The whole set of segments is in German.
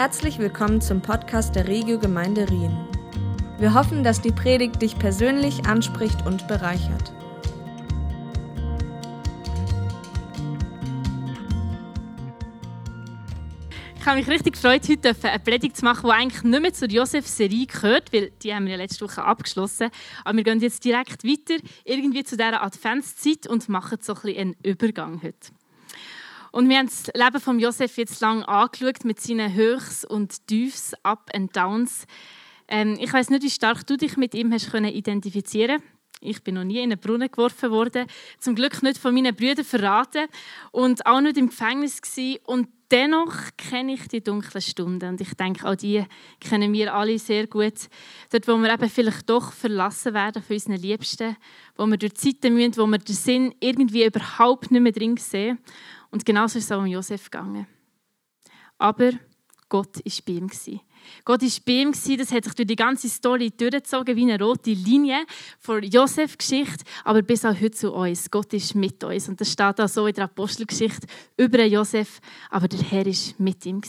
Herzlich willkommen zum Podcast der Regio Gemeinde Rien. Wir hoffen, dass die Predigt dich persönlich anspricht und bereichert. Ich habe mich richtig gefreut, heute eine Predigt zu machen, die eigentlich nicht mehr zur Josef-Serie gehört, weil die haben wir ja letzte Woche abgeschlossen. Aber wir gehen jetzt direkt weiter, irgendwie zu dieser Adventszeit und machen so ein bisschen einen Übergang heute. Und wir haben das Leben von Josef jetzt lang angeschaut mit seinen Höchst und Tiefs, Up and Downs. Ähm, ich weiß nicht, wie stark du dich mit ihm hast können identifizieren. Ich bin noch nie in einen Brunnen geworfen worden. Zum Glück nicht von meinen Brüdern verraten und auch nicht im Gefängnis gewesen. Und dennoch kenne ich die dunklen Stunden und ich denke, auch die kennen wir alle sehr gut. Dort, wo wir eben vielleicht doch verlassen werden von unseren Liebsten, wo wir durch Zeiten müssen, wo wir den Sinn irgendwie überhaupt nicht mehr drin sehen und genauso ist es auch um Josef gegangen. Aber Gott war bei ihm. Gott war bei ihm, das hat sich durch die ganze Story durchgezogen, wie eine rote Linie von Josef-Geschichte, aber bis auch heute zu uns. Gott ist mit uns. Und das steht auch so in der Apostelgeschichte über Josef, aber der Herr war mit ihm.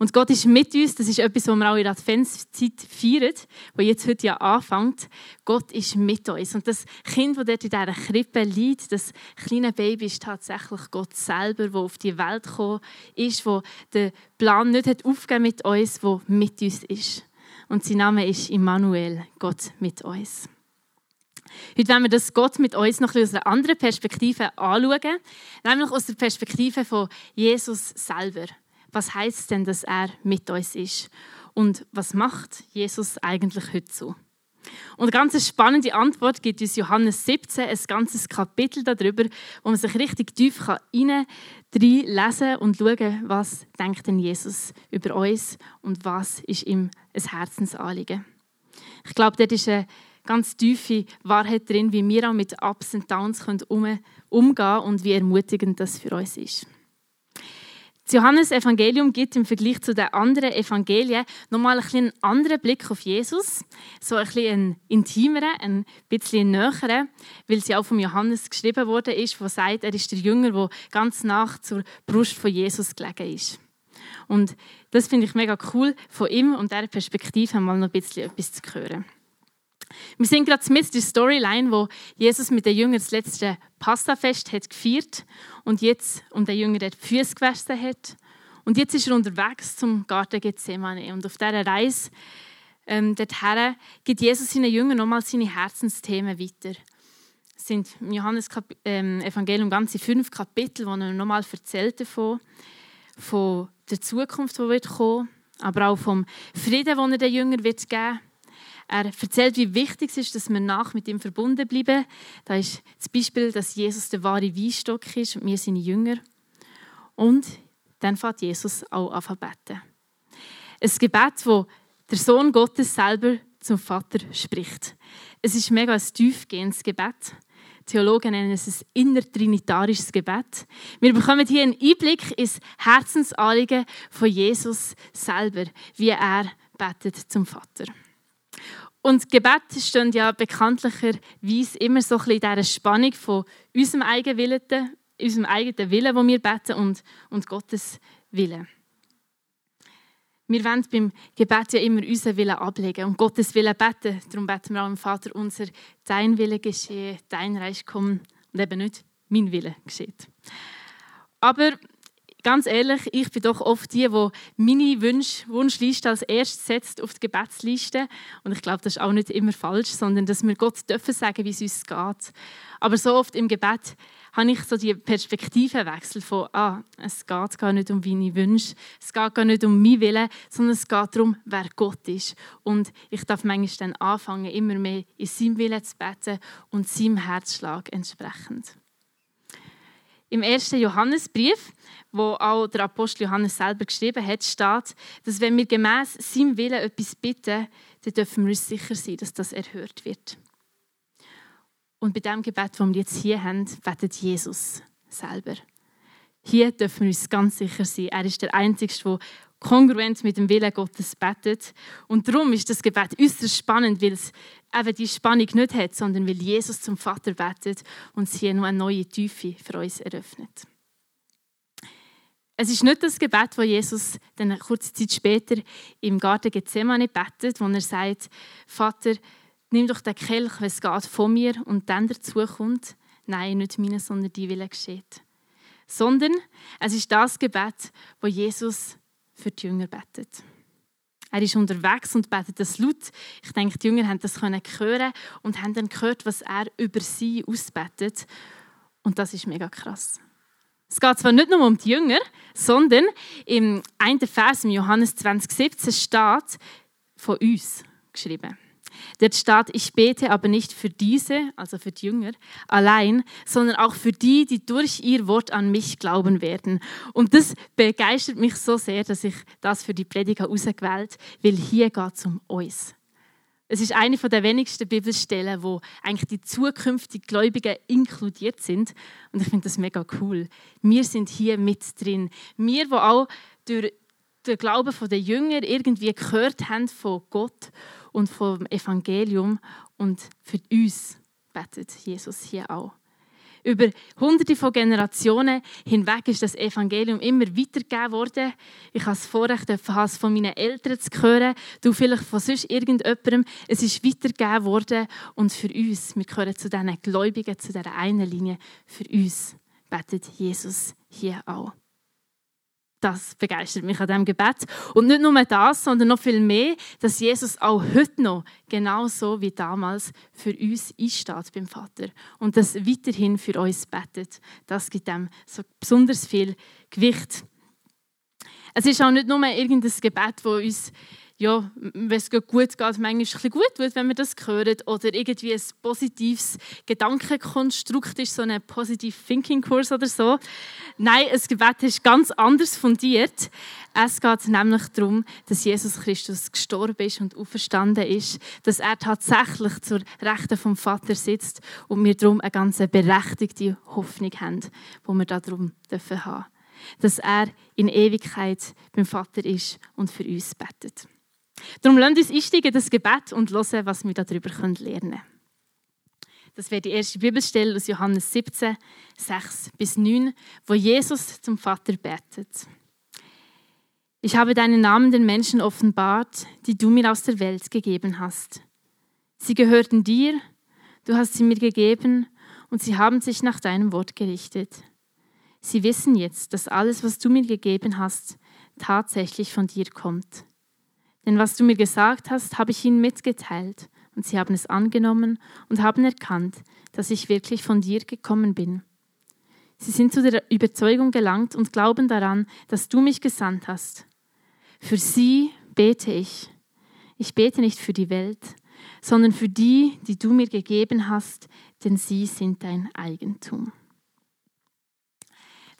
Und Gott ist mit uns, das ist etwas, was wir auch in der Adventszeit feiern, wo jetzt heute ja anfängt. Gott ist mit uns. Und das Kind, das dort in dieser Krippe liegt, das kleine Baby, ist tatsächlich Gott selber, der auf die Welt gekommen ist, der den Plan nicht hat aufgegeben mit uns, der mit uns ist. Und sein Name ist Immanuel, Gott mit uns. Heute wollen wir das Gott mit uns noch aus einer anderen Perspektive anschauen, nämlich aus der Perspektive von Jesus selber was heißt denn, dass er mit uns ist? Und was macht Jesus eigentlich heute so? Und eine ganz spannende Antwort gibt uns Johannes 17, ein ganzes Kapitel darüber, wo man sich richtig tief hinein lesen und schauen, was denkt denn Jesus über uns und was ist ihm ein Herzensanliegen. Ich glaube, dort ist eine ganz tiefe Wahrheit drin, wie wir auch mit Ups und Downs umgehen können und wie ermutigend das für uns ist. Das Johannes-Evangelium gibt im Vergleich zu den anderen Evangelien nochmal ein einen anderen Blick auf Jesus. So ein bisschen einen intimeren, ein bisschen näheren, weil sie auch von Johannes geschrieben wurde, ist, wo sagt, er ist der Jünger, der ganz nach zur Brust von Jesus gelegen ist. Und das finde ich mega cool, von ihm und dieser Perspektive mal noch ein bisschen etwas zu hören. Wir sind gerade mit der Storyline, wo Jesus mit den Jüngern das letzte Passafest hat gefeiert und jetzt um den Jüngern die Füße gewaschen hat. Und jetzt ist er unterwegs zum Garten Gethsemane. Und auf dieser Reise ähm, dorthin gibt Jesus seinen Jüngern nochmal seine Herzensthemen weiter. Es sind im Johannes ähm, Evangelium ganze fünf Kapitel, wo er nochmal erzählt davon, von der Zukunft, die wird kommen, aber auch vom Frieden, den er den Jüngern wird geben wird er erzählt, wie wichtig es ist, dass wir nach mit ihm verbunden bleiben. Da ist das Beispiel, dass Jesus der wahre Weinstock ist und wir seine Jünger. Und dann fährt Jesus auch an beten. Ein Gebet, wo der Sohn Gottes selber zum Vater spricht. Es ist mega ein tiefgehendes Gebet. Theologen nennen es ein innertrinitarisches Gebet. Wir bekommen hier einen Einblick ins Herzensanliegen von Jesus selber, wie er betet zum Vater. Und Gebet steht ja bekanntlicherweise immer so ein bisschen in dieser Spannung von unserem eigenen Willen, unserem eigenen Willen, wo wir beten, und, und Gottes Willen. Wir wollen beim Gebet ja immer unseren Willen ablegen und Gottes Willen beten. Darum beten wir auch im Vater unser, dein Wille geschehe, dein Reich komme und eben nicht mein Wille geschieht. Aber ganz ehrlich, ich bin doch oft die, die meine Wunsch, Wunschliste als erstes setzt auf die Gebetsliste. Und ich glaube, das ist auch nicht immer falsch, sondern dass wir Gott dürfen sagen, wie es uns geht. Aber so oft im Gebet habe ich so die Perspektivenwechsel von, ah, es geht gar nicht um meine Wünsche, es geht gar nicht um mein Willen, sondern es geht darum, wer Gott ist. Und ich darf manchmal dann anfangen, immer mehr in seinem Willen zu beten und seinem Herzschlag entsprechend. Im ersten Johannesbrief, wo auch der Apostel Johannes selber geschrieben hat, steht, dass wenn wir gemäß seinem Willen etwas bitten, dann dürfen wir uns sicher sein, dass das erhört wird. Und bei dem Gebet, das wir jetzt hier haben, betet Jesus selber. Hier dürfen wir uns ganz sicher sein. Er ist der Einzige, der kongruent mit dem Willen Gottes betet. Und darum ist das Gebet äußerst spannend, weil es eben die Spannung nicht hat, sondern weil Jesus zum Vater betet und sie nur eine neue Tiefe für uns eröffnet. Es ist nicht das Gebet, wo Jesus dann kurze Zeit später im Garten Gethsemane betet, wo er sagt, Vater, nimm doch den Kelch, es geht, von mir und dann dazu kommt, nein, nicht meine, sondern die Wille geschieht. Sondern es ist das Gebet, wo Jesus für die Jünger betet. Er ist unterwegs und betet das laut. Ich denke, die Jünger haben das hören und haben dann gehört, was er über sie ausbetet. Und das ist mega krass. Es geht zwar nicht nur um die Jünger, sondern im einen Vers im Johannes 2017 steht von uns geschrieben. Dort steht, ich bete aber nicht für diese, also für die Jünger, allein, sondern auch für die, die durch ihr Wort an mich glauben werden. Und das begeistert mich so sehr, dass ich das für die Prediger ausgewählt weil hier geht es um uns. Es ist eine der wenigsten Bibelstellen, wo eigentlich die zukünftigen Gläubigen inkludiert sind. Und ich finde das mega cool. Wir sind hier mit drin. Wir, wo auch durch den Glauben der Jünger irgendwie gehört haben von Gott und vom Evangelium. Und für uns betet Jesus hier auch. Über hunderte von Generationen hinweg ist das Evangelium immer weitergegeben worden. Ich habe das Vorrecht, es von meinen Eltern zu hören, du vielleicht von sonst irgendjemandem. Es ist weitergegeben worden und für uns, wir gehören zu diesen Gläubigen, zu dieser einen Linie, für uns betet Jesus hier auch das begeistert mich an diesem Gebet. Und nicht nur das, sondern noch viel mehr, dass Jesus auch heute noch genauso wie damals für uns einsteht beim Vater und das weiterhin für uns betet. Das gibt ihm so besonders viel Gewicht. Es ist auch nicht nur irgendein Gebet, das uns ja, wenn es gut geht, manchmal ein gut wird, wenn wir das hören. Oder irgendwie ein positives Gedankenkonstrukt ist, so ein Positive Thinking Kurs oder so. Nein, ein Gebet ist ganz anders fundiert. Es geht nämlich darum, dass Jesus Christus gestorben ist und auferstanden ist, dass er tatsächlich zur Rechten vom Vater sitzt und wir darum eine ganz berechtigte Hoffnung haben, wo wir darum dürfen haben. Dass er in Ewigkeit beim Vater ist und für uns betet. Darum lasst uns einsteigen in das Gebet und hören, was wir darüber lernen können. Das wäre die erste Bibelstelle aus Johannes 17, 6 bis 9, wo Jesus zum Vater betet. Ich habe deinen Namen den Menschen offenbart, die du mir aus der Welt gegeben hast. Sie gehörten dir, du hast sie mir gegeben und sie haben sich nach deinem Wort gerichtet. Sie wissen jetzt, dass alles, was du mir gegeben hast, tatsächlich von dir kommt. Denn was du mir gesagt hast, habe ich ihnen mitgeteilt, und sie haben es angenommen und haben erkannt, dass ich wirklich von dir gekommen bin. Sie sind zu der Überzeugung gelangt und glauben daran, dass du mich gesandt hast. Für sie bete ich. Ich bete nicht für die Welt, sondern für die, die du mir gegeben hast, denn sie sind dein Eigentum.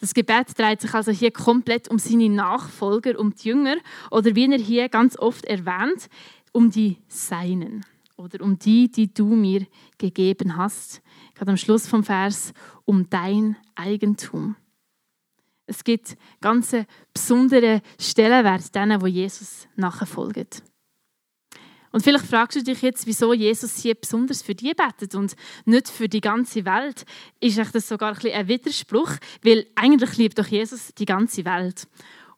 Das Gebet dreht sich also hier komplett um seine Nachfolger, um die Jünger oder wie er hier ganz oft erwähnt, um die Seinen oder um die, die du mir gegeben hast. Gerade am Schluss vom Vers, um dein Eigentum. Es gibt ganz besondere Stellenwert denen, wo Jesus nachfolgt. Und vielleicht fragst du dich jetzt, wieso Jesus hier besonders für die betet und nicht für die ganze Welt. Ist das sogar ein, ein Widerspruch? Weil eigentlich liebt doch Jesus die ganze Welt.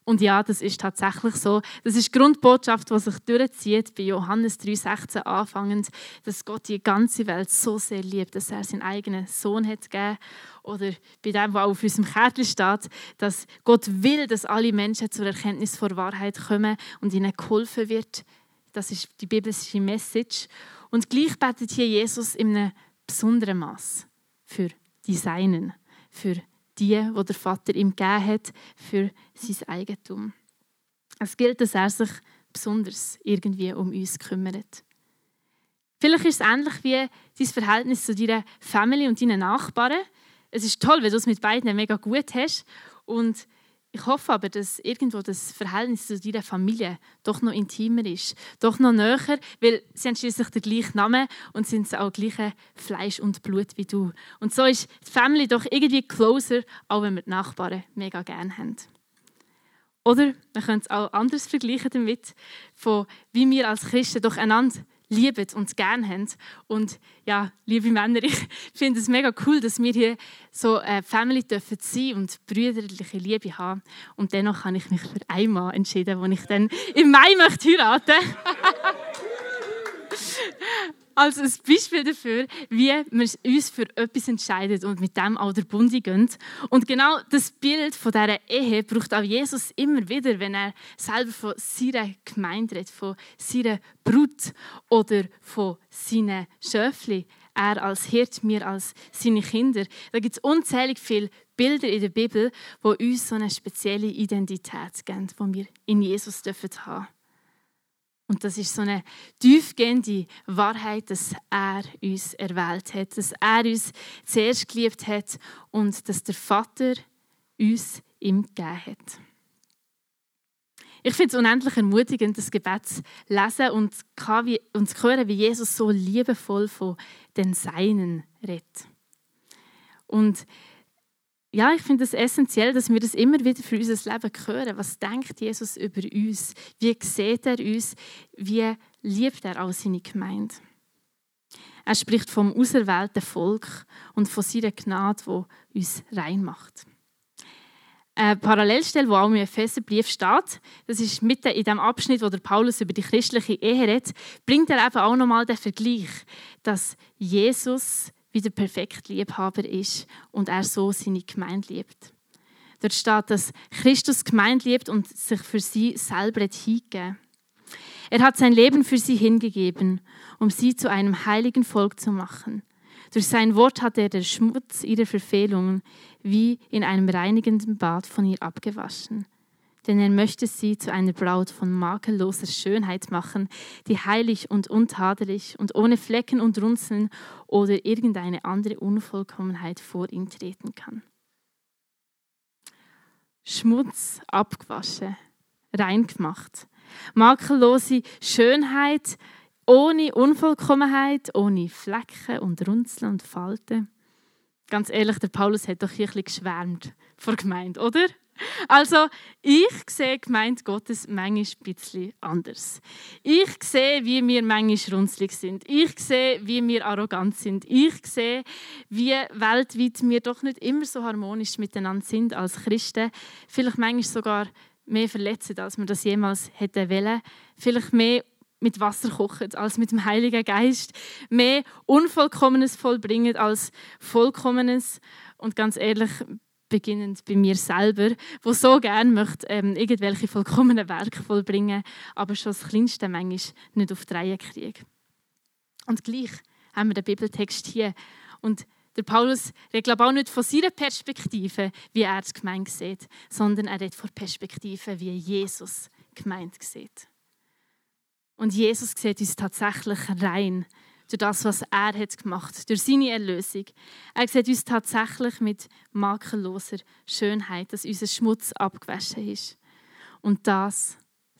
Und ja, das ist tatsächlich so. Das ist die Grundbotschaft, die sich durchzieht bei Johannes 3,16 anfangend, dass Gott die ganze Welt so sehr liebt, dass er seinen eigenen Sohn hat gegeben. Oder bei dem, was auf unserem Kärtchen steht, dass Gott will, dass alle Menschen zur Erkenntnis vor Wahrheit kommen und ihnen geholfen wird, das ist die biblische Message. Und gleich betet hier Jesus in einem besonderen Maß für die Seinen, für die, wo der Vater ihm gegeben hat, für sein Eigentum. Es gilt, dass er sich besonders irgendwie um uns kümmert. Vielleicht ist es ähnlich wie dein Verhältnis zu deiner Familie und deinen Nachbarn. Es ist toll, wenn du es mit beiden mega gut hast und ich hoffe aber, dass irgendwo das Verhältnis zu deiner Familie doch noch intimer ist, doch noch näher, weil sie haben schließlich den gleichen Namen und sind auch gleiche Fleisch und Blut wie du. Und so ist die Family doch irgendwie closer, auch wenn wir die Nachbarn mega gerne haben. Oder man könnte es auch anders vergleichen damit, von wie wir als Christen doch einander lieben und gern haben. Und ja, liebe Männer, ich finde es mega cool, dass wir hier so eine Family dürfen sein und brüderliche Liebe haben. Und dennoch habe ich mich für einen Mann entschieden, den ich dann im Mai möchte heiraten als ein Beispiel dafür, wie wir uns für etwas entscheiden und mit dem auch der Bund gehen. Und genau das Bild von dieser Ehe braucht auch Jesus immer wieder, wenn er selber von seiner Gemeinde redet, von seiner Brut oder von seinen Schöfli. Er als Hirt, wir als seine Kinder. Da gibt es unzählig viele Bilder in der Bibel, die uns so eine spezielle Identität geben, die wir in Jesus haben dürfen. Und das ist so eine tiefgehende Wahrheit, dass er uns erwählt hat, dass er uns zuerst geliebt hat und dass der Vater uns ihm gegeben hat. Ich finde es unendlich ermutigend, das Gebet zu lesen und, zu hören, wie Jesus so liebevoll von den Seinen redet. Und ja, ich finde es essentiell, dass wir das immer wieder für unser Leben hören. Was denkt Jesus über uns? Wie sieht er uns? Wie liebt er auch seine Gemeinde? Er spricht vom auserwählten Volk und von seiner Gnade, die uns rein macht. Eine Parallelstelle, wo auch im Epheserbrief steht, das ist mitten in dem Abschnitt, wo der Paulus über die christliche Ehe redet, bringt er eben auch nochmal den Vergleich, dass Jesus wie der perfekte Liebhaber ist und er so seine Gemeinde liebt. Dort steht, dass Christus Gemeinde liebt und sich für sie selber hingegeben Er hat sein Leben für sie hingegeben, um sie zu einem heiligen Volk zu machen. Durch sein Wort hat er den Schmutz ihrer Verfehlungen wie in einem reinigenden Bad von ihr abgewaschen denn er möchte sie zu einer Braut von makelloser Schönheit machen, die heilig und untadelig und ohne Flecken und Runzeln oder irgendeine andere Unvollkommenheit vor ihm treten kann. Schmutz abgewaschen, rein gemacht, makellose Schönheit, ohne Unvollkommenheit, ohne Flecken und Runzeln und Falten. Ganz ehrlich, der Paulus hat doch hier ein bisschen geschwärmt vor Gemeinde, oder? Also, ich sehe Gemeinde Gottes manchmal ein bisschen anders. Ich sehe, wie wir manchmal runzlig sind. Ich sehe, wie wir arrogant sind. Ich sehe, wie weltweit wir doch nicht immer so harmonisch miteinander sind als Christen. Vielleicht manchmal sogar mehr verletzen, als wir das jemals hätten wollen. Vielleicht mehr mit Wasser kochen als mit dem Heiligen Geist. Mehr Unvollkommenes vollbringen als Vollkommenes. Und ganz ehrlich, beginnend bei mir selber, wo so gerne möchte ähm, irgendwelche vollkommenen Werke vollbringen, aber schon das Kleinste manchmal nicht auf die Reihe kriege. Und gleich haben wir den Bibeltext hier und der Paulus redet glaube auch nicht von seiner Perspektive, wie er es gemeint sieht, sondern er redet von Perspektive, wie Jesus gemeint sieht. Und Jesus sieht uns tatsächlich rein durch das, was er hat gemacht, durch seine Erlösung. Er sieht uns tatsächlich mit makelloser Schönheit, dass unser Schmutz abgewaschen ist. Und das,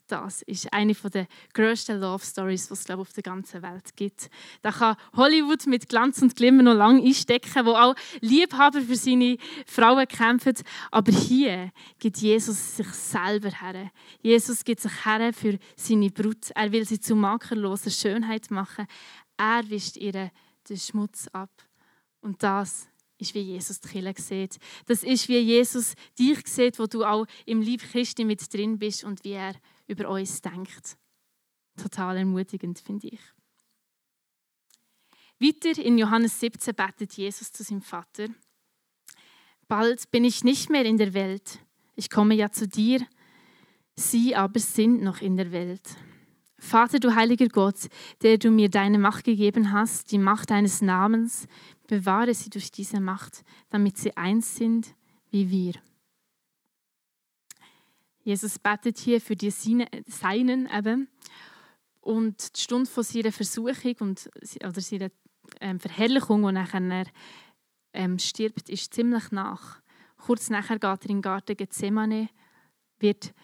das ist eine der grössten Love Stories, die es glaube auf der ganzen Welt gibt. Da kann Hollywood mit Glanz und Glimmer noch lange einstecken, wo auch Liebhaber für seine Frauen kämpfen. Aber hier gibt Jesus sich selber her. Jesus gibt sich her für seine Brut. Er will sie zu makelloser Schönheit machen. Er wischt ihr den Schmutz ab. Und das ist, wie Jesus die Kirche sieht. Das ist, wie Jesus dich sieht, wo du auch im Lieb Christi mit drin bist und wie er über uns denkt. Total ermutigend, finde ich. Weiter in Johannes 17 betet Jesus zu seinem Vater. Bald bin ich nicht mehr in der Welt. Ich komme ja zu dir. Sie aber sind noch in der Welt. Vater, du heiliger Gott, der du mir deine Macht gegeben hast, die Macht deines Namens, bewahre sie durch diese Macht, damit sie eins sind wie wir. Jesus betet hier für die Seinen eben. Und die Stunde von seiner Versuchung und, oder seiner ähm, Verherrlichung, die nachher ähm, stirbt, ist ziemlich nach. Kurz nachher geht er in den Garten Gethsemane, wird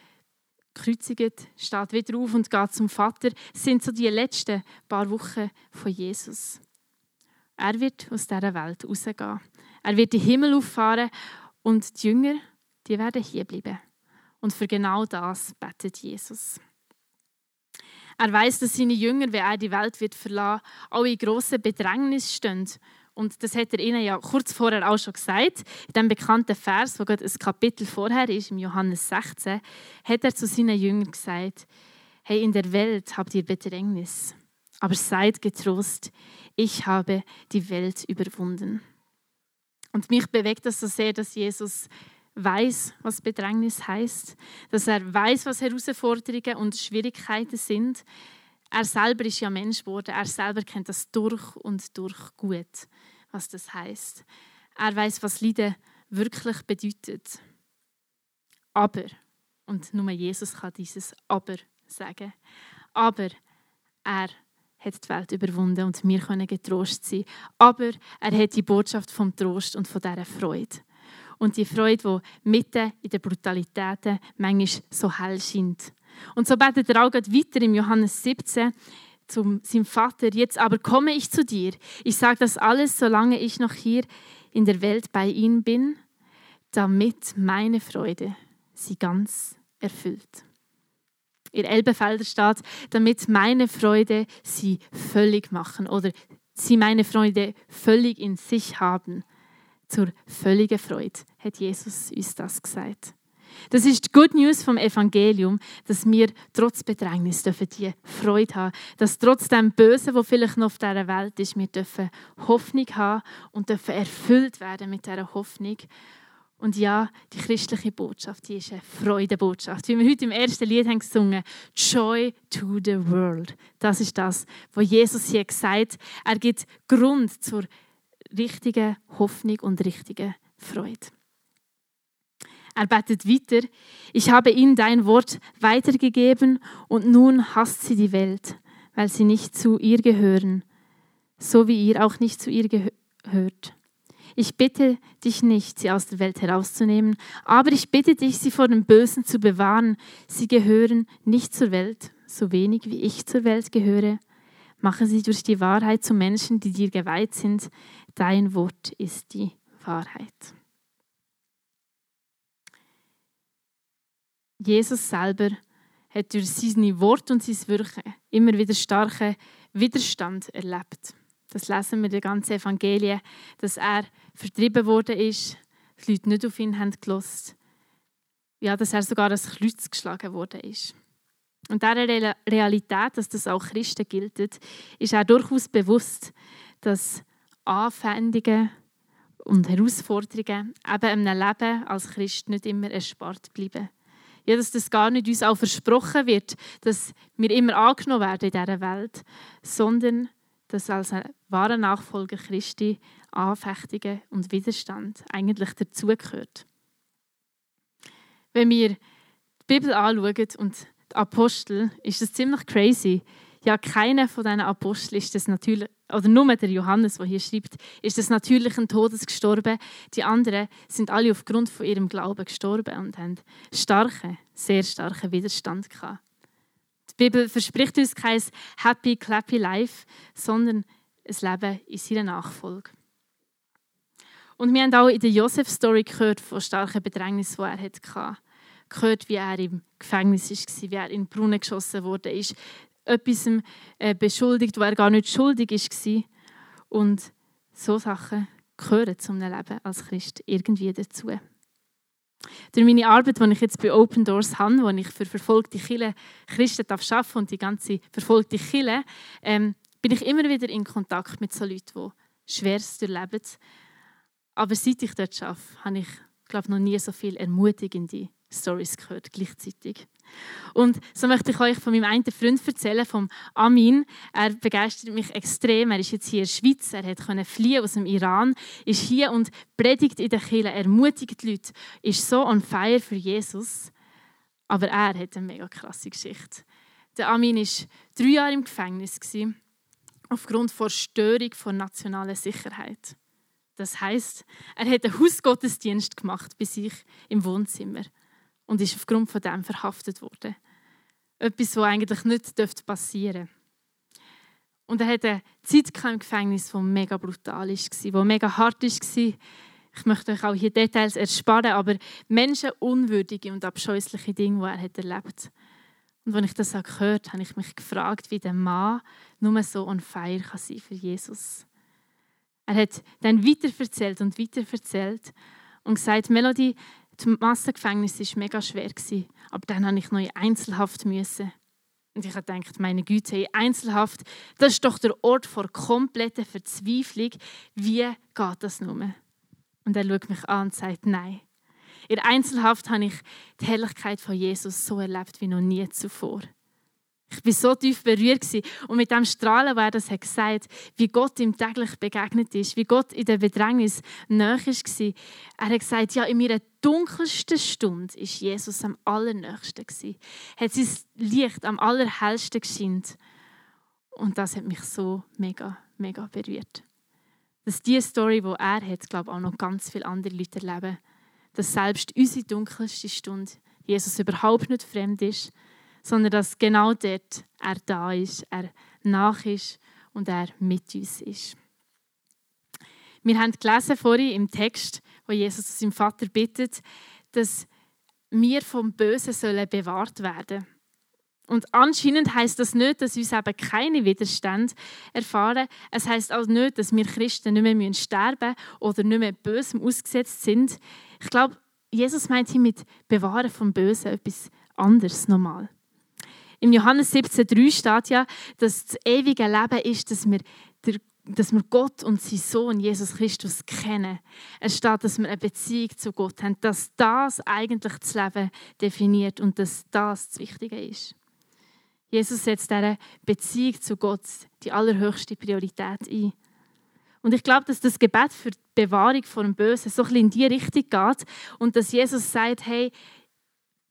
gekreuzigt, steht wieder auf und geht zum Vater. Das sind so die letzten paar Wochen von Jesus. Er wird aus dieser Welt rausgehen. Er wird den Himmel auffahren und die Jünger, die werden hier bleiben. Und für genau das betet Jesus. Er weiß, dass seine Jünger, wenn er die Welt wird verlassen, alle in grossen Bedrängnis stehen. Und das hat er ihnen ja kurz vorher auch schon gesagt. In dem bekannten Vers, wo gerade ein Kapitel vorher ist, im Johannes 16, hat er zu seinen Jüngern gesagt: Hey, in der Welt habt ihr Bedrängnis, aber seid getrost, ich habe die Welt überwunden. Und mich bewegt das so sehr, dass Jesus weiß, was Bedrängnis heißt, dass er weiß, was Herausforderungen und Schwierigkeiten sind. Er selber ist ja Mensch geworden, er selber kennt das durch und durch gut, was das heißt. Er weiß, was Leiden wirklich bedeutet. Aber, und nur Jesus kann dieses Aber sagen, aber er hat die Welt überwunden und wir können getrost sein. Aber er hat die Botschaft vom Trost und von dieser Freude. Und die Freude, die mitten in den Brutalitäten manchmal so hell scheint. Und so betet er auch weiter im Johannes 17 zu seinem Vater. Jetzt aber komme ich zu dir. Ich sage das alles, solange ich noch hier in der Welt bei ihm bin, damit meine Freude sie ganz erfüllt. In Elbefelder steht, damit meine Freude sie völlig machen oder sie meine Freude völlig in sich haben. Zur völligen Freude hat Jesus uns das gesagt. Das ist die Good News vom Evangelium, dass wir trotz Bedrängnis dürfen die Freude haben, dass trotz dem Bösen, wo vielleicht noch auf dieser Welt ist, wir dürfen Hoffnung haben und dürfen erfüllt werden mit dieser Hoffnung und ja, die christliche Botschaft, die ist eine Freudebotschaft. Wie wir heute im ersten Lied haben gesungen, Joy to the World. Das ist das, was Jesus hier gesagt. Er gibt Grund zur richtigen Hoffnung und richtigen Freude. Er betet weiter, ich habe ihnen dein Wort weitergegeben und nun hasst sie die Welt, weil sie nicht zu ihr gehören, so wie ihr auch nicht zu ihr gehört. Ich bitte dich nicht, sie aus der Welt herauszunehmen, aber ich bitte dich, sie vor dem Bösen zu bewahren. Sie gehören nicht zur Welt, so wenig wie ich zur Welt gehöre. Mache sie durch die Wahrheit zu Menschen, die dir geweiht sind. Dein Wort ist die Wahrheit. Jesus selber hat durch seine Wort und sein Wirken immer wieder starken Widerstand erlebt. Das lesen wir in den ganzen Evangelien, dass er vertrieben worden ist, die Leute nicht auf ihn haben gelost. Ja, dass er sogar als Kreuz geschlagen worden ist. Und dieser Realität, dass das auch Christen gilt, ist er durchaus bewusst, dass Anfeindungen und Herausforderungen eben im Leben als Christ nicht immer erspart bleiben. Ja, dass das gar nicht uns auch versprochen wird, dass wir immer angenommen werden in dieser Welt, sondern dass als ein wahrer Nachfolger Christi Anfechtungen und Widerstand eigentlich dazugehört. Wenn wir die Bibel anschauen und die Apostel, ist das ziemlich crazy. Ja, keiner von diesen Aposteln ist das natürlich, oder nur der Johannes, der hier schreibt, ist das natürlichen Todes gestorben. Die anderen sind alle aufgrund von ihrem Glauben gestorben und haben starken, sehr starken Widerstand gehabt. Die Bibel verspricht uns kein happy, clappy Life, sondern ein Leben in seiner Nachfolge. Und wir haben auch in der Josef-Story gehört von starken Bedrängnissen, die er hatte. Gehört, wie er im Gefängnis war, wie er in den Brunnen geschossen wurde, etwas äh, beschuldigt, wo er gar nicht schuldig war. Und so Sachen gehören zum Leben als Christ irgendwie dazu. Durch meine Arbeit, die ich jetzt bei Open Doors habe, wo ich für verfolgte Kirchen Christen arbeiten darf und die ganze verfolgte Kirche, ähm, bin ich immer wieder in Kontakt mit so Leuten, die Schweres durchleben. Aber seit ich dort arbeite, habe ich glaube noch nie so viel ermutigende Stories gehört gleichzeitig. Und so möchte ich euch von meinem einen Freund erzählen, vom Amin. Er begeistert mich extrem. Er ist jetzt hier in der Schweiz. Er konnte fliehen aus dem Iran, ist hier und predigt in der Kirche, ermutigt die Leute, ist so on fire für Jesus. Aber er hat eine mega krasse Geschichte. Der Amin war drei Jahre im Gefängnis aufgrund von Störung von nationaler Sicherheit. Das heißt, er hat einen Hausgottesdienst gemacht bei sich im Wohnzimmer und ist aufgrund von dem verhaftet worden. Etwas, was eigentlich nicht passieren dürfte. Und er hatte eine Zeit im Gefängnis, die mega brutal war, die mega hart war. Ich möchte euch auch hier Details ersparen, aber menschenunwürdige und abscheußliche Dinge, die er erlebt hat. Und als ich das auch gehört habe, habe ich mich gefragt, wie der Mann nur so on fire kann sein für Jesus. Er hat dann weiter erzählt und weiter erzählt und gesagt, Melody, das Massengefängnis war mega schwer, aber dann habe ich noch in Einzelhaft müssen. Und ich habe gedacht, meine Güte, Einzelhaft, das ist doch der Ort vor kompletter Verzweiflung. Wie geht das nur? Und er schaut mich an und sagt, nein. In Einzelhaft habe ich die Herrlichkeit von Jesus so erlebt wie noch nie zuvor. Ich war so tief berührt und mit dem Strahlen, wo er das hat gesagt, wie Gott ihm täglich begegnet ist, wie Gott in der Bedrängnis nahe war. Er hat gesagt, ja, in meiner dunkelsten Stunde ist Jesus am allernächsten gewesen. Hat sein Licht am allerhellsten gescheint. Und das hat mich so mega, mega berührt. Dass diese Story, die er hat, glaube ich, auch noch ganz viele andere Leute erleben. Dass selbst unsere dunkelste Stunde Jesus überhaupt nicht fremd ist, sondern dass genau dort er da ist, er nach ist und er mit uns ist. Wir haben gelesen vorhin im Text, wo Jesus seinem Vater bittet, dass wir vom Bösen sollen bewahrt werden. Und anscheinend heißt das nicht, dass uns eben keine Widerstände erfahren. Es heißt auch nicht, dass wir Christen nicht mehr sterben oder nicht mehr Bösem ausgesetzt sind. Ich glaube, Jesus meint hier mit Bewahren vom Bösen etwas anderes nochmal. In Johannes 17,3 steht ja, dass das ewige Leben ist, dass wir, dass wir Gott und seinen Sohn Jesus Christus kennen. Es steht, dass wir eine Beziehung zu Gott haben, dass das eigentlich das Leben definiert und dass das das Wichtige ist. Jesus setzt diese Beziehung zu Gott die allerhöchste Priorität ein. Und ich glaube, dass das Gebet für die Bewahrung vor dem Bösen so ein bisschen in die Richtung geht und dass Jesus sagt, hey,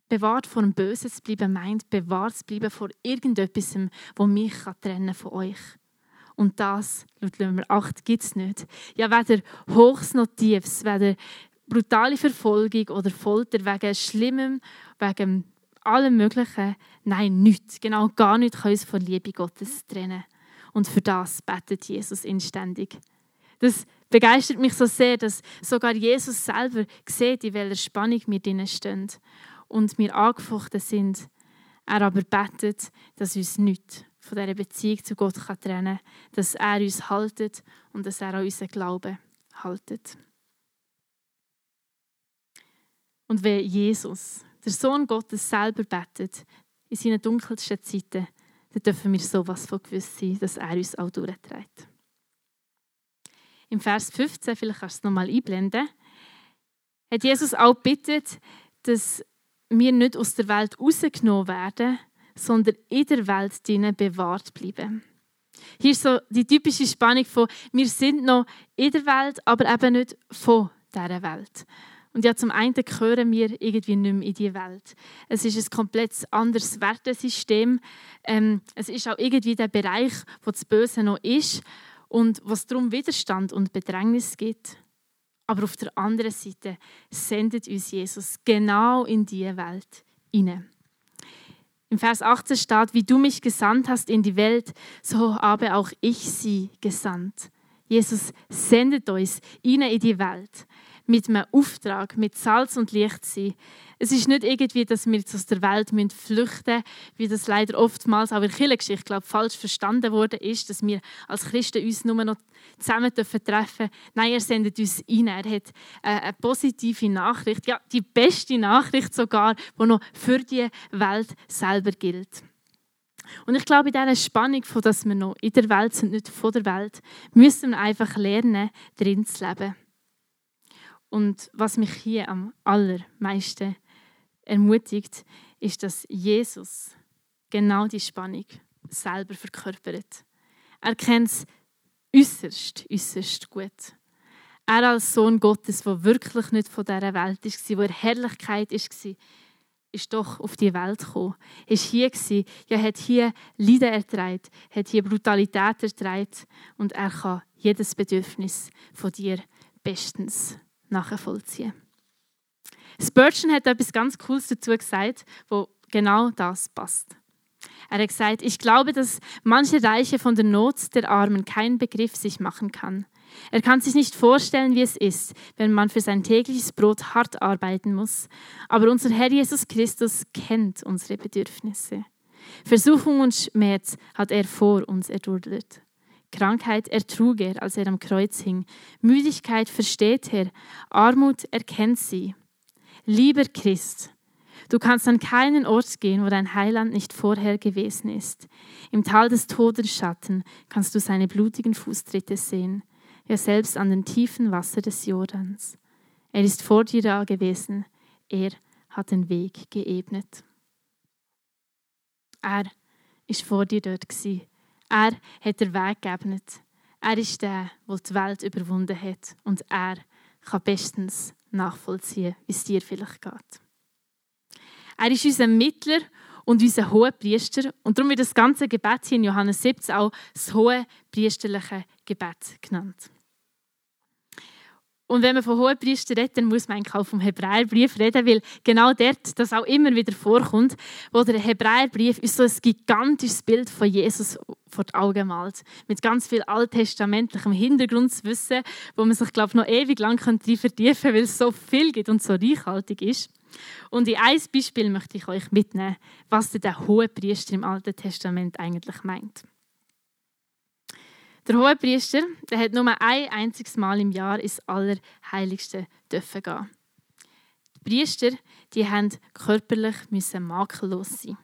bewahrt vor dem Bösen zu bleiben, meint, bewahrt zu bleiben vor irgendetwas, das mich trennen von euch. Und das, laut Nummer 8, gibt es nicht. Ja, weder Hochs noch Tiefs, weder brutale Verfolgung oder Folter wegen Schlimmem, wegen allem Möglichen. Nein, nichts. Genau gar nichts kann uns von Liebe Gottes trennen. Und für das betet Jesus inständig. Das begeistert mich so sehr, dass sogar Jesus selber sieht, in welcher Spannung wir drinnen stehen und wir angefochten sind. Er aber betet, dass uns nichts von dieser Beziehung zu Gott trennen kann, dass er uns haltet und dass er an unseren Glauben haltet. Und wenn Jesus, der Sohn Gottes, selber betet, in seinen dunkelsten Zeiten, dann dürfen wir sowas von gewiss sein, dass er uns auch durchträgt. Im Vers 15, vielleicht kannst du es nochmal einblenden, hat Jesus auch bittet, dass wir nicht aus der Welt rausgenommen werden, sondern in der Welt drinnen bewahrt bleiben. Hier ist so die typische Spannung von, wir sind noch in der Welt, aber eben nicht von dieser Welt. Und ja, zum einen gehören wir irgendwie nicht mehr in die Welt. Es ist ein komplett anderes Wertesystem. Ähm, es ist auch irgendwie der Bereich, wo das Böse noch ist und was darum Widerstand und Bedrängnis gibt. Aber auf der anderen Seite sendet uns Jesus genau in diese Welt hinein. Im Vers 18 steht, wie du mich gesandt hast in die Welt, so habe auch ich sie gesandt. Jesus sendet uns in die Welt mit einem Auftrag, mit Salz und Licht sein. Es ist nicht irgendwie, dass wir jetzt aus der Welt flüchten müssen, wie das leider oftmals auch in der Kirchengeschichte glaube, falsch verstanden wurde, ist, dass wir als Christen uns nur noch zusammen treffen dürfen. Nein, er sendet uns ein. Er hat eine positive Nachricht, ja, die beste Nachricht sogar, die noch für die Welt selber gilt. Und ich glaube, in dieser Spannung, von dass wir noch in der Welt sind, nicht von der Welt, müssen wir einfach lernen, drin zu leben. Und was mich hier am allermeisten ermutigt, ist, dass Jesus genau die Spannung selber verkörpert. Er kennt es äußerst, äußerst gut. Er als Sohn Gottes, der wirklich nicht von dieser Welt war, wo er Herrlichkeit war, ist doch auf die Welt gekommen. Ist hier gewesen, ja, hat hier Leiden ertragen, hat hier Brutalität ertragen und er kann jedes Bedürfnis von dir bestens nachvollziehen. Spurgeon hat etwas ganz Cooles dazu gesagt, wo genau das passt. Er hat gesagt, ich glaube, dass manche Reiche von der Not der Armen keinen Begriff sich machen kann. Er kann sich nicht vorstellen, wie es ist, wenn man für sein tägliches Brot hart arbeiten muss. Aber unser Herr Jesus Christus kennt unsere Bedürfnisse. Versuchung und Schmerz hat er vor uns erduldet. Krankheit ertrug er, als er am Kreuz hing. Müdigkeit versteht er. Armut erkennt sie. Lieber Christ, du kannst an keinen Ort gehen, wo dein Heiland nicht vorher gewesen ist. Im Tal des Todesschatten kannst du seine blutigen Fußtritte sehen, ja selbst an den tiefen Wasser des Jordans. Er ist vor dir da gewesen, er hat den Weg geebnet. Er ist vor dir dort gewesen. Er hat den Weg geebnet. Er ist der, der die Welt überwunden hat. Und er kann bestens nachvollziehen, wie es dir vielleicht geht. Er ist unser Mittler und unser hoher Priester. Und darum wird das ganze Gebet hier in Johannes 17 auch das hohe priesterliche Gebet genannt. Und wenn man von hohen Priester redet, dann muss man eigentlich auch vom Hebräerbrief reden, weil genau dort das auch immer wieder vorkommt, wo der Hebräerbrief ist so ein gigantisches Bild von Jesus vor die Augen malt. Mit ganz viel alttestamentlichem Hintergrundwissen, wo man sich, glaube ich, noch ewig lang vertiefen könnte, weil es so viel gibt und so reichhaltig ist. Und in ein Beispiel möchte ich euch mitnehmen, was der hohe Priester im Alten Testament eigentlich meint. Der Hohepriester der hat nur ein einziges Mal im Jahr ins Allerheiligste dürfen gehen. Die Priester die haben körperlich makellos sein.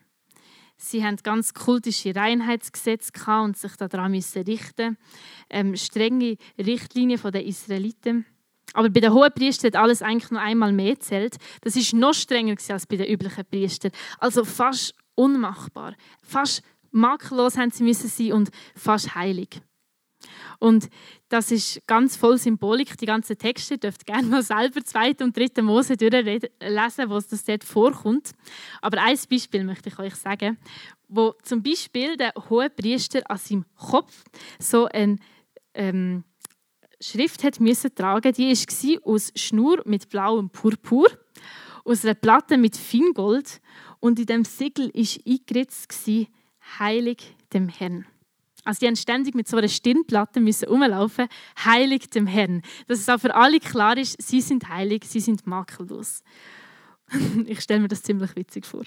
Sie haben ganz kultische Reinheitsgesetze und sich daran müssen richten, ähm, strenge Richtlinien der Israeliten. Aber bei den Hohenpriestern hat alles eigentlich noch einmal mehr zählt. Das ist noch strenger als bei den üblichen Priestern. Also fast unmachbar, fast makellos haben sie müssen sein und fast heilig. Und das ist ganz voll Symbolik. Die ganzen Texte dürft gerne mal selber zweite und dritte Mose durchlesen, wo das dort vorkommt. Aber ein Beispiel möchte ich euch sagen, wo zum Beispiel der hohe Priester an seinem Kopf so eine ähm, Schrift hat müssen tragen. Die war aus Schnur mit blauem Purpur, aus einer Platte mit Feingold und in dem Siegel war eingeritzt Heilig dem Herrn. Also die haben ständig mit so einer Stirnplatte müssen rumlaufen, heilig dem Herrn. Dass es auch für alle klar ist, sie sind heilig, sie sind makellos. ich stelle mir das ziemlich witzig vor.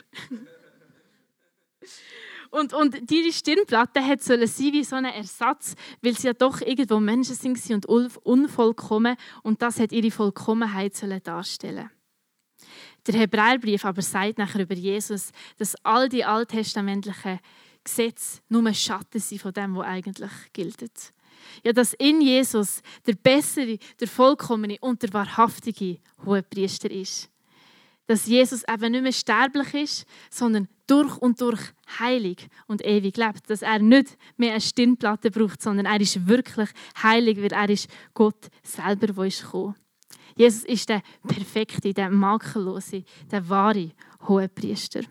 Und, und diese Stirnplatte hat sollen sein wie so ein Ersatz, weil sie ja doch irgendwo Menschen sind und unvollkommen und das hat ihre Vollkommenheit sollen darstellen. Der Hebräerbrief aber sagt nachher über Jesus, dass all die alttestamentlichen Gesetze nur Schatten sind von dem, was eigentlich gilt. Ja, dass in Jesus der bessere, der vollkommene und der wahrhaftige Hohepriester ist. Dass Jesus eben nicht mehr sterblich ist, sondern durch und durch heilig und ewig lebt. Dass er nicht mehr eine Stirnplatte braucht, sondern er ist wirklich heilig, weil er ist Gott selber, der ist gekommen. Jesus ist der perfekte, der makellose, der wahre Hohepriester.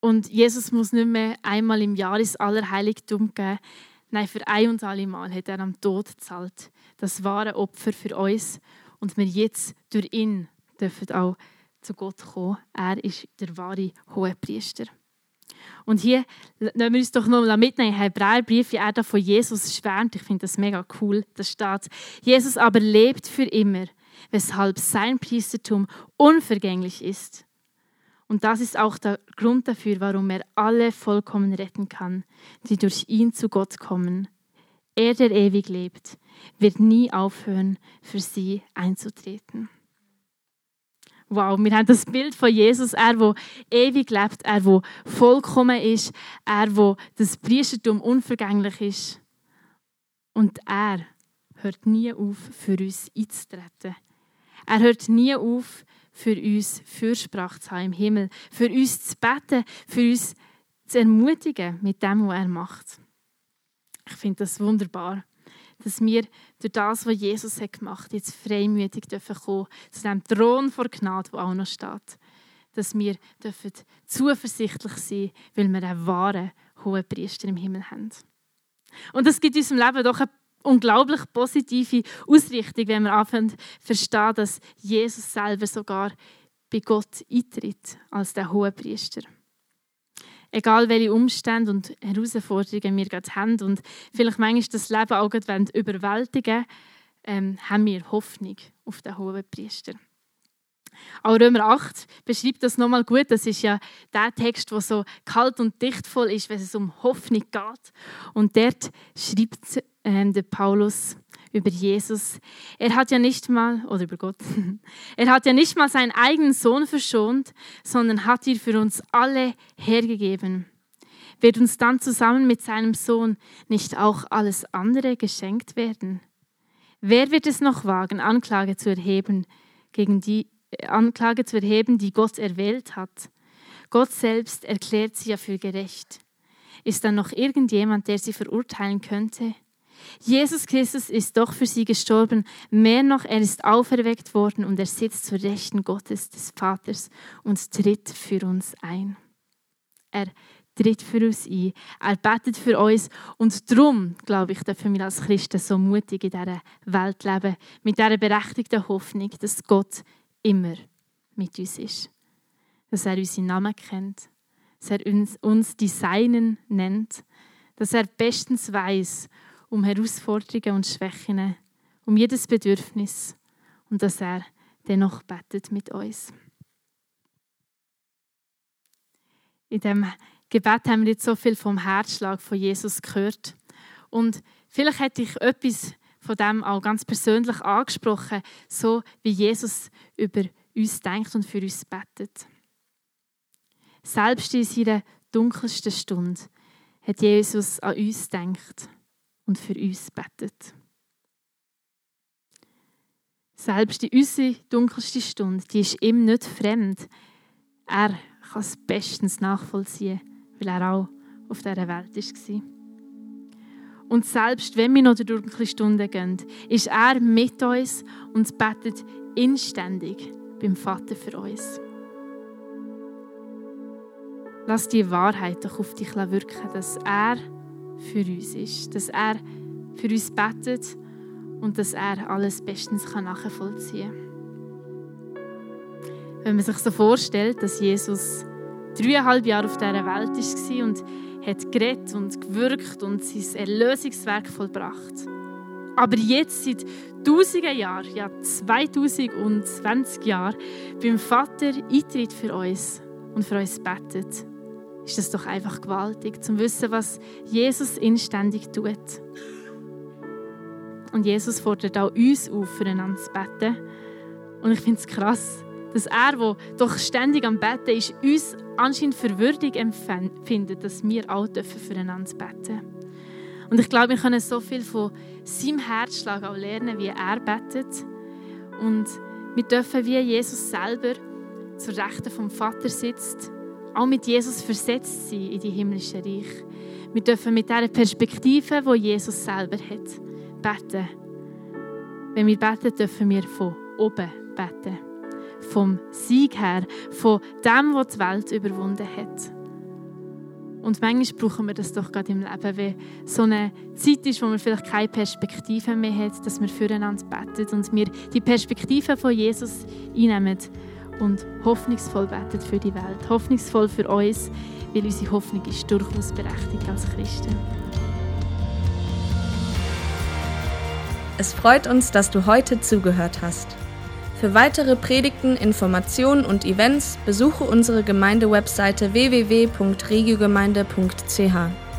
Und Jesus muss nicht mehr einmal im Jahr ins Allerheiligtum gehen. Nein, für ein und alle Mal hat er am Tod gezahlt. Das wahre Opfer für uns. Und wir jetzt durch ihn dürfen auch zu Gott kommen. Er ist der wahre Hohepriester. Und hier nehmen wir uns doch noch mal mitnehmen, Hebräerbrief, wie er da von Jesus schwärmt. Ich finde das mega cool. Da steht, Jesus aber lebt für immer, weshalb sein Priestertum unvergänglich ist. Und das ist auch der Grund dafür, warum er alle vollkommen retten kann, die durch ihn zu Gott kommen. Er, der ewig lebt, wird nie aufhören, für sie einzutreten. Wow, wir haben das Bild von Jesus, er, wo ewig lebt, er, wo vollkommen ist, er, wo das Priestertum unvergänglich ist. Und er hört nie auf, für uns einzutreten. Er hört nie auf, für uns Fürsprache zu haben im Himmel, für uns zu beten, für uns zu ermutigen mit dem, was er macht. Ich finde das wunderbar, dass wir durch das, was Jesus hat gemacht hat, jetzt freimütig dürfen kommen zu dem Thron vor Gnade, der auch noch steht. Dass wir dürfen zuversichtlich sein weil wir einen wahren hohen Priester im Himmel haben. Und das gibt unserem Leben doch eine unglaublich positive Ausrichtung, wenn wir anfangen verstehen, dass Jesus selber sogar bei Gott eintritt als der hohe Priester. Egal welche Umstände und Herausforderungen wir gerade haben und vielleicht manchmal das Leben auch gerade überwältigen ähm, haben wir Hoffnung auf den hohen Priester. Auch Römer 8 beschreibt das nochmal gut. Das ist ja der Text, der so kalt und dichtvoll ist, wenn es um Hoffnung geht. Und dort schreibt äh, der Paulus über Jesus. Er hat ja nicht mal, oder über Gott, er hat ja nicht mal seinen eigenen Sohn verschont, sondern hat ihn für uns alle hergegeben. Wird uns dann zusammen mit seinem Sohn nicht auch alles andere geschenkt werden? Wer wird es noch wagen, Anklage zu erheben gegen die äh, Anklage zu erheben, die Gott erwählt hat? Gott selbst erklärt sie ja für gerecht. Ist dann noch irgendjemand, der sie verurteilen könnte? Jesus Christus ist doch für sie gestorben. Mehr noch, er ist auferweckt worden und er sitzt zur Rechten Gottes des Vaters und tritt für uns ein. Er tritt für uns ein. Er betet für uns. Und darum, glaube ich, dürfen wir als Christen so mutig in dieser Welt leben. Mit dieser berechtigten Hoffnung, dass Gott immer mit uns ist. Dass er unseren Namen kennt. Dass er uns, uns die Seinen nennt. Dass er bestens weiß um Herausforderungen und Schwächen, um jedes Bedürfnis. Und dass er dennoch betet mit uns. In dem Gebet haben wir jetzt so viel vom Herzschlag von Jesus gehört. Und vielleicht hätte ich etwas von dem auch ganz persönlich angesprochen, so wie Jesus über uns denkt und für uns betet. Selbst in seiner dunkelsten Stunde hat Jesus an uns gedacht und für uns betet. Selbst in unserer dunkelsten Stunde, die ist ihm nicht fremd. Er kann es bestens nachvollziehen weil er auch auf dieser Welt war. Und selbst wenn wir noch durch dunkle Stunden gehen, ist er mit uns und betet inständig beim Vater für uns. Lass die Wahrheit doch auf dich wirken, dass er für uns ist, dass er für uns betet und dass er alles bestens nachvollziehen kann. Wenn man sich so vorstellt, dass Jesus dreieinhalb Jahre auf dieser Welt war und hat geredet und gewirkt und sein Erlösungswerk vollbracht. Aber jetzt, seit tausenden Jahren, ja 2020 Jahren, beim Vater eintritt für uns und für uns betet, ist das doch einfach gewaltig, zu wissen, was Jesus inständig tut. Und Jesus fordert auch uns auf, füreinander zu beten. Und ich finde es krass, dass er, der doch ständig am Betten ist, uns anscheinend für würdig empfindet, dass wir auch füreinander beten Und ich glaube, wir können so viel von seinem Herzschlag auch lernen, wie er betet. Und wir dürfen wie Jesus selber zur Rechten vom Vater sitzt, auch mit Jesus versetzt sein in die himmlische Reich. Wir dürfen mit dieser Perspektive, wo Jesus selber hat, beten. Wenn wir beten, dürfen wir von oben beten vom Sieg her, von dem, was die Welt überwunden hat. Und manchmal brauchen wir das doch gerade im Leben, wenn so eine Zeit ist, wo man vielleicht keine Perspektive mehr hat, dass wir füreinander beten und wir die Perspektive von Jesus einnehmen und hoffnungsvoll beten für die Welt. Hoffnungsvoll für uns, weil unsere Hoffnung ist durchaus berechtigt als Christen. Es freut uns, dass du heute zugehört hast. Für weitere Predigten, Informationen und Events besuche unsere Gemeindewebseite www.regiogemeinde.ch.